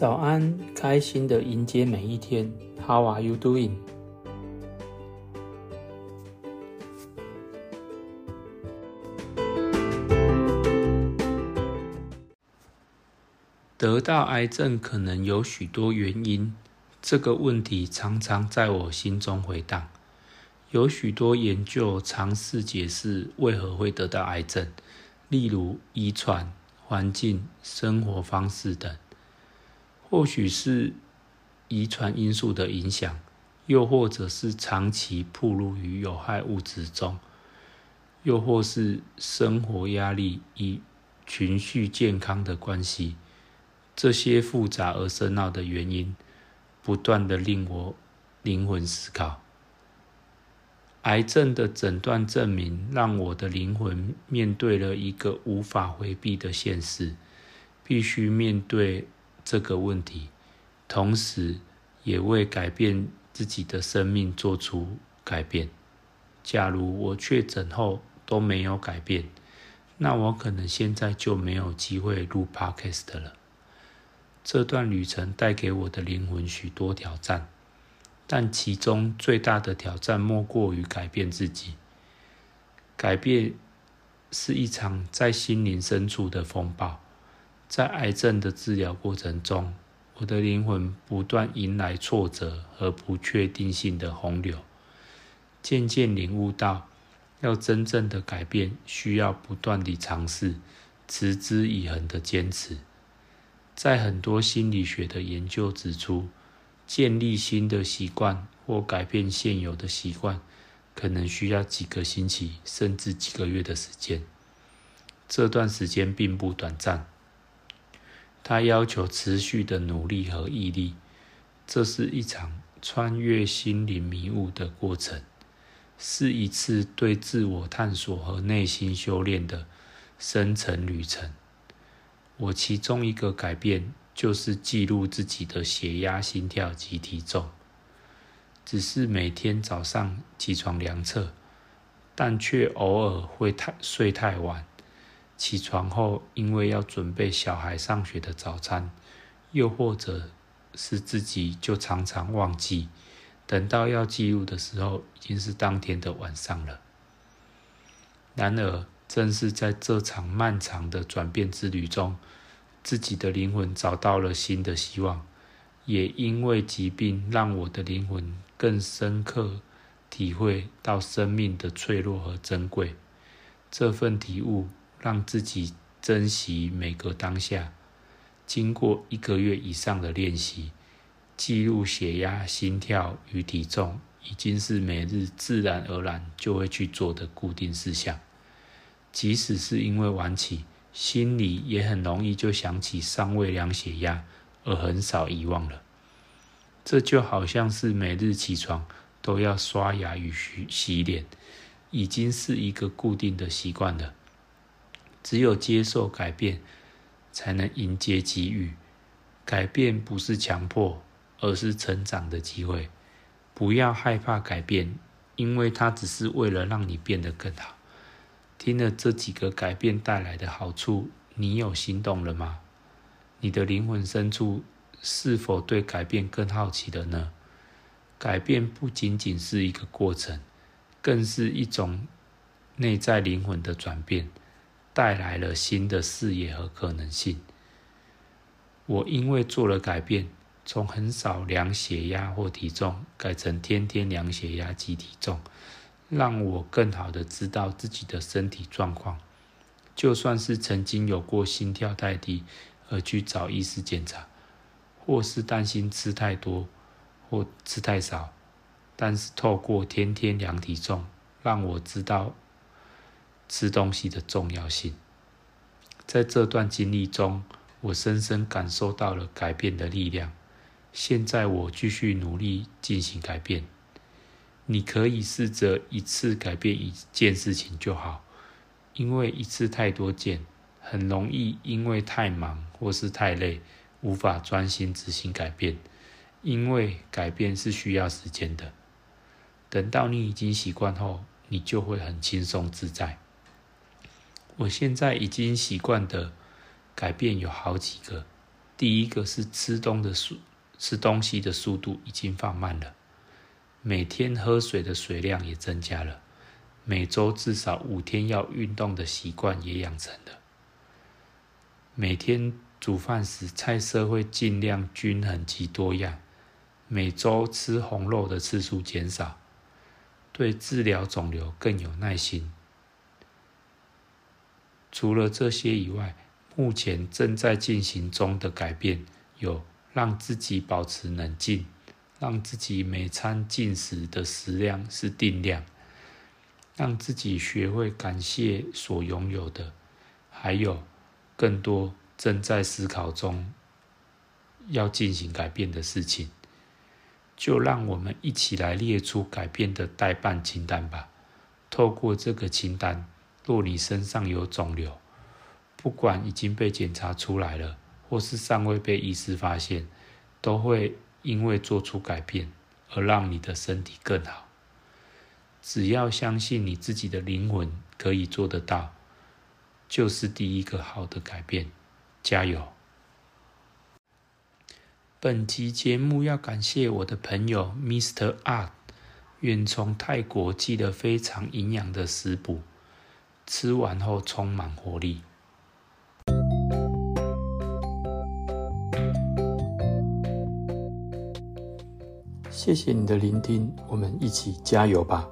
早安，开心的迎接每一天。How are you doing？得到癌症可能有许多原因，这个问题常常在我心中回荡。有许多研究尝试解释为何会得到癌症，例如遗传。环境、生活方式等，或许是遗传因素的影响，又或者是长期暴露于有害物质中，又或是生活压力与情绪健康的关系。这些复杂而深奥的原因，不断的令我灵魂思考。癌症的诊断证明，让我的灵魂面对了一个无法回避的现实，必须面对这个问题，同时也为改变自己的生命做出改变。假如我确诊后都没有改变，那我可能现在就没有机会录 Podcast 了。这段旅程带给我的灵魂许多挑战。但其中最大的挑战莫过于改变自己。改变是一场在心灵深处的风暴。在癌症的治疗过程中，我的灵魂不断迎来挫折和不确定性的洪流，渐渐领悟到，要真正的改变，需要不断地尝试，持之以恒的坚持。在很多心理学的研究指出。建立新的习惯或改变现有的习惯，可能需要几个星期甚至几个月的时间。这段时间并不短暂，它要求持续的努力和毅力。这是一场穿越心灵迷雾的过程，是一次对自我探索和内心修炼的深层旅程。我其中一个改变。就是记录自己的血压、心跳及体重，只是每天早上起床量测，但却偶尔会太睡太晚。起床后，因为要准备小孩上学的早餐，又或者是自己就常常忘记，等到要记录的时候，已经是当天的晚上了。然而，正是在这场漫长的转变之旅中。自己的灵魂找到了新的希望，也因为疾病让我的灵魂更深刻体会到生命的脆弱和珍贵。这份体悟让自己珍惜每个当下。经过一个月以上的练习，记录血压、心跳与体重已经是每日自然而然就会去做的固定事项，即使是因为晚起。心里也很容易就想起尚未量血压，而很少遗忘了。这就好像是每日起床都要刷牙与洗洗脸，已经是一个固定的习惯了。只有接受改变，才能迎接机遇。改变不是强迫，而是成长的机会。不要害怕改变，因为它只是为了让你变得更好。听了这几个改变带来的好处，你有心动了吗？你的灵魂深处是否对改变更好奇了呢？改变不仅仅是一个过程，更是一种内在灵魂的转变，带来了新的视野和可能性。我因为做了改变，从很少量血压或体重，改成天天量血压及体重。让我更好的知道自己的身体状况，就算是曾经有过心跳太低而去找医师检查，或是担心吃太多或吃太少，但是透过天天量体重，让我知道吃东西的重要性。在这段经历中，我深深感受到了改变的力量。现在我继续努力进行改变。你可以试着一次改变一件事情就好，因为一次太多件，很容易因为太忙或是太累，无法专心执行改变。因为改变是需要时间的，等到你已经习惯后，你就会很轻松自在。我现在已经习惯的改变有好几个，第一个是吃东的速吃东西的速度已经放慢了，每天喝水的水量也增加了，每周至少五天要运动的习惯也养成了，每天煮饭时菜色会尽量均衡及多样，每周吃红肉的次数减少，对治疗肿瘤更有耐心。除了这些以外，目前正在进行中的改变有：让自己保持冷静，让自己每餐进食的食量是定量，让自己学会感谢所拥有的，还有更多正在思考中要进行改变的事情。就让我们一起来列出改变的代办清单吧。透过这个清单。若你身上有肿瘤，不管已经被检查出来了，或是尚未被医师发现，都会因为做出改变而让你的身体更好。只要相信你自己的灵魂可以做得到，就是第一个好的改变。加油！本集节目要感谢我的朋友 Mr. Art，远从泰国寄了非常营养的食补。吃完后充满活力。谢谢你的聆听，我们一起加油吧。